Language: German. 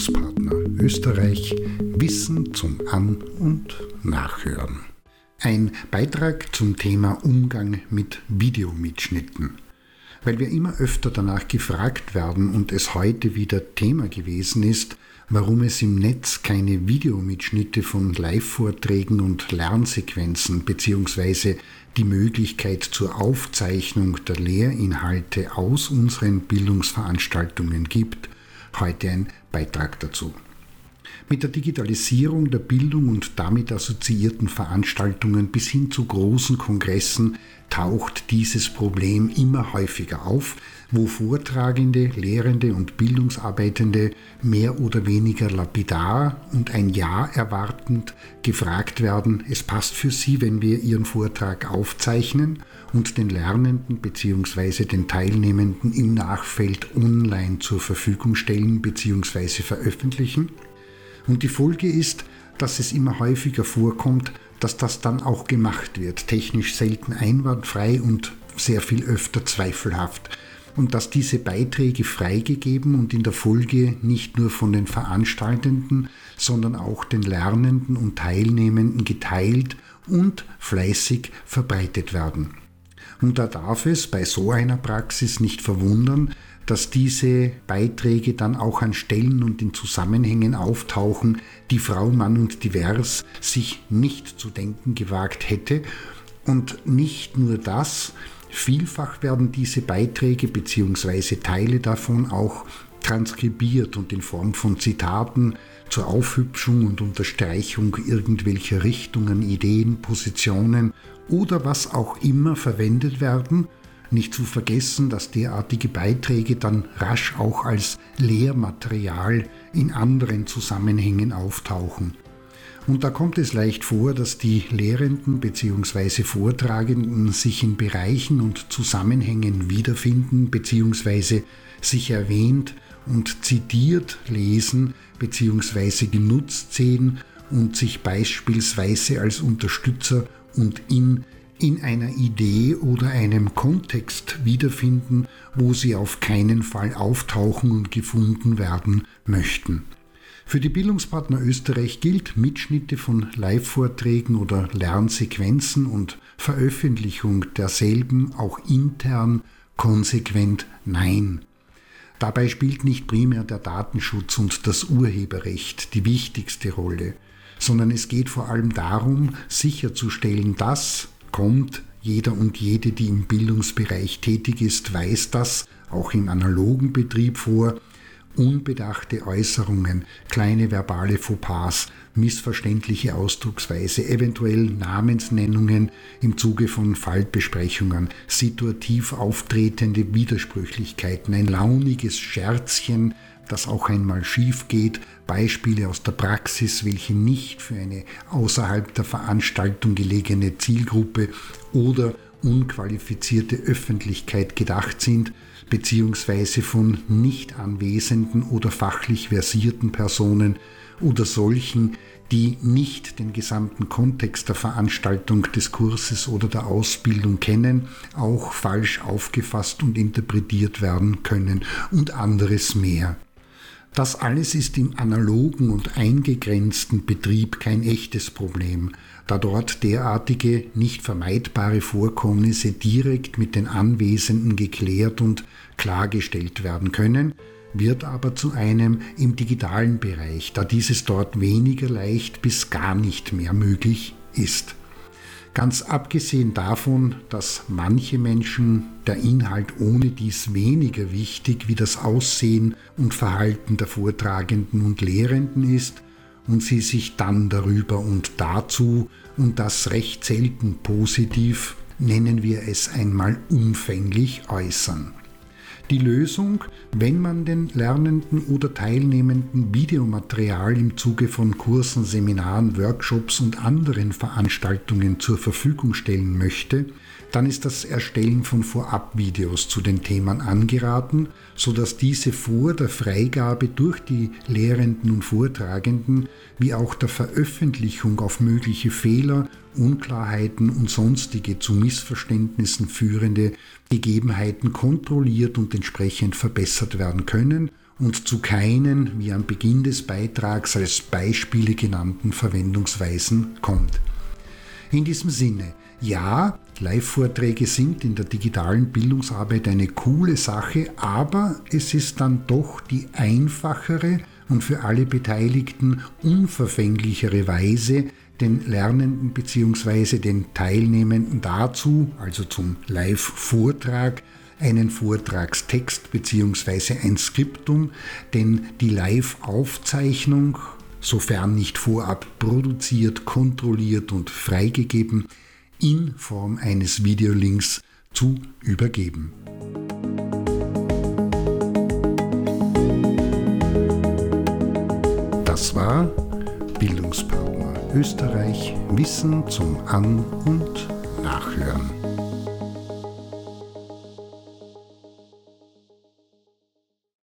Bildungspartner Österreich Wissen zum An- und Nachhören. Ein Beitrag zum Thema Umgang mit Videomitschnitten. Weil wir immer öfter danach gefragt werden und es heute wieder Thema gewesen ist, warum es im Netz keine Videomitschnitte von Live-Vorträgen und Lernsequenzen bzw. die Möglichkeit zur Aufzeichnung der Lehrinhalte aus unseren Bildungsveranstaltungen gibt, heute ein Beitrag dazu. Mit der Digitalisierung der Bildung und damit assoziierten Veranstaltungen bis hin zu großen Kongressen taucht dieses Problem immer häufiger auf, wo Vortragende, Lehrende und Bildungsarbeitende mehr oder weniger lapidar und ein Ja erwartend gefragt werden, es passt für Sie, wenn wir Ihren Vortrag aufzeichnen und den Lernenden bzw. den Teilnehmenden im Nachfeld online zur Verfügung stellen bzw. veröffentlichen. Und die Folge ist, dass es immer häufiger vorkommt, dass das dann auch gemacht wird. Technisch selten einwandfrei und sehr viel öfter zweifelhaft. Und dass diese Beiträge freigegeben und in der Folge nicht nur von den Veranstaltenden, sondern auch den Lernenden und Teilnehmenden geteilt und fleißig verbreitet werden. Und da darf es bei so einer Praxis nicht verwundern, dass diese Beiträge dann auch an Stellen und in Zusammenhängen auftauchen, die Frau, Mann und Divers sich nicht zu denken gewagt hätte. Und nicht nur das, vielfach werden diese Beiträge bzw. Teile davon auch transkribiert und in Form von Zitaten zur Aufhübschung und Unterstreichung irgendwelcher Richtungen, Ideen, Positionen oder was auch immer verwendet werden, nicht zu vergessen, dass derartige Beiträge dann rasch auch als Lehrmaterial in anderen Zusammenhängen auftauchen. Und da kommt es leicht vor, dass die Lehrenden bzw. Vortragenden sich in Bereichen und Zusammenhängen wiederfinden bzw. sich erwähnt und zitiert lesen bzw. genutzt sehen und sich beispielsweise als Unterstützer und in in einer Idee oder einem Kontext wiederfinden, wo sie auf keinen Fall auftauchen und gefunden werden möchten. Für die Bildungspartner Österreich gilt Mitschnitte von Live-Vorträgen oder Lernsequenzen und Veröffentlichung derselben auch intern konsequent Nein. Dabei spielt nicht primär der Datenschutz und das Urheberrecht die wichtigste Rolle, sondern es geht vor allem darum, sicherzustellen, dass kommt. Jeder und jede, die im Bildungsbereich tätig ist, weiß das, auch im analogen Betrieb vor. Unbedachte Äußerungen, kleine verbale Fauxpas, missverständliche Ausdrucksweise, eventuell Namensnennungen im Zuge von Fallbesprechungen, situativ auftretende Widersprüchlichkeiten, ein launiges Scherzchen, das auch einmal schief geht, Beispiele aus der Praxis, welche nicht für eine außerhalb der Veranstaltung gelegene Zielgruppe oder unqualifizierte Öffentlichkeit gedacht sind, beziehungsweise von nicht anwesenden oder fachlich versierten Personen oder solchen, die nicht den gesamten Kontext der Veranstaltung des Kurses oder der Ausbildung kennen, auch falsch aufgefasst und interpretiert werden können und anderes mehr. Das alles ist im analogen und eingegrenzten Betrieb kein echtes Problem, da dort derartige nicht vermeidbare Vorkommnisse direkt mit den Anwesenden geklärt und klargestellt werden können, wird aber zu einem im digitalen Bereich, da dieses dort weniger leicht bis gar nicht mehr möglich ist. Ganz abgesehen davon, dass manche Menschen der Inhalt ohne dies weniger wichtig wie das Aussehen und Verhalten der Vortragenden und Lehrenden ist und sie sich dann darüber und dazu und das recht selten positiv, nennen wir es einmal umfänglich äußern. Die Lösung, wenn man den Lernenden oder Teilnehmenden Videomaterial im Zuge von Kursen, Seminaren, Workshops und anderen Veranstaltungen zur Verfügung stellen möchte, dann ist das Erstellen von Vorabvideos zu den Themen angeraten, sodass diese vor der Freigabe durch die Lehrenden und Vortragenden wie auch der Veröffentlichung auf mögliche Fehler, Unklarheiten und sonstige zu Missverständnissen führende Gegebenheiten kontrolliert und entsprechend verbessert werden können und zu keinen, wie am Beginn des Beitrags als Beispiele genannten Verwendungsweisen kommt. In diesem Sinne, ja, Live-Vorträge sind in der digitalen Bildungsarbeit eine coole Sache, aber es ist dann doch die einfachere und für alle Beteiligten unverfänglichere Weise, den Lernenden bzw. den Teilnehmenden dazu, also zum Live-Vortrag, einen Vortragstext bzw. ein Skriptum, denn die Live-Aufzeichnung, sofern nicht vorab produziert, kontrolliert und freigegeben, in Form eines Videolinks zu übergeben. Das war Bildungspartner Österreich Wissen zum An- und Nachhören.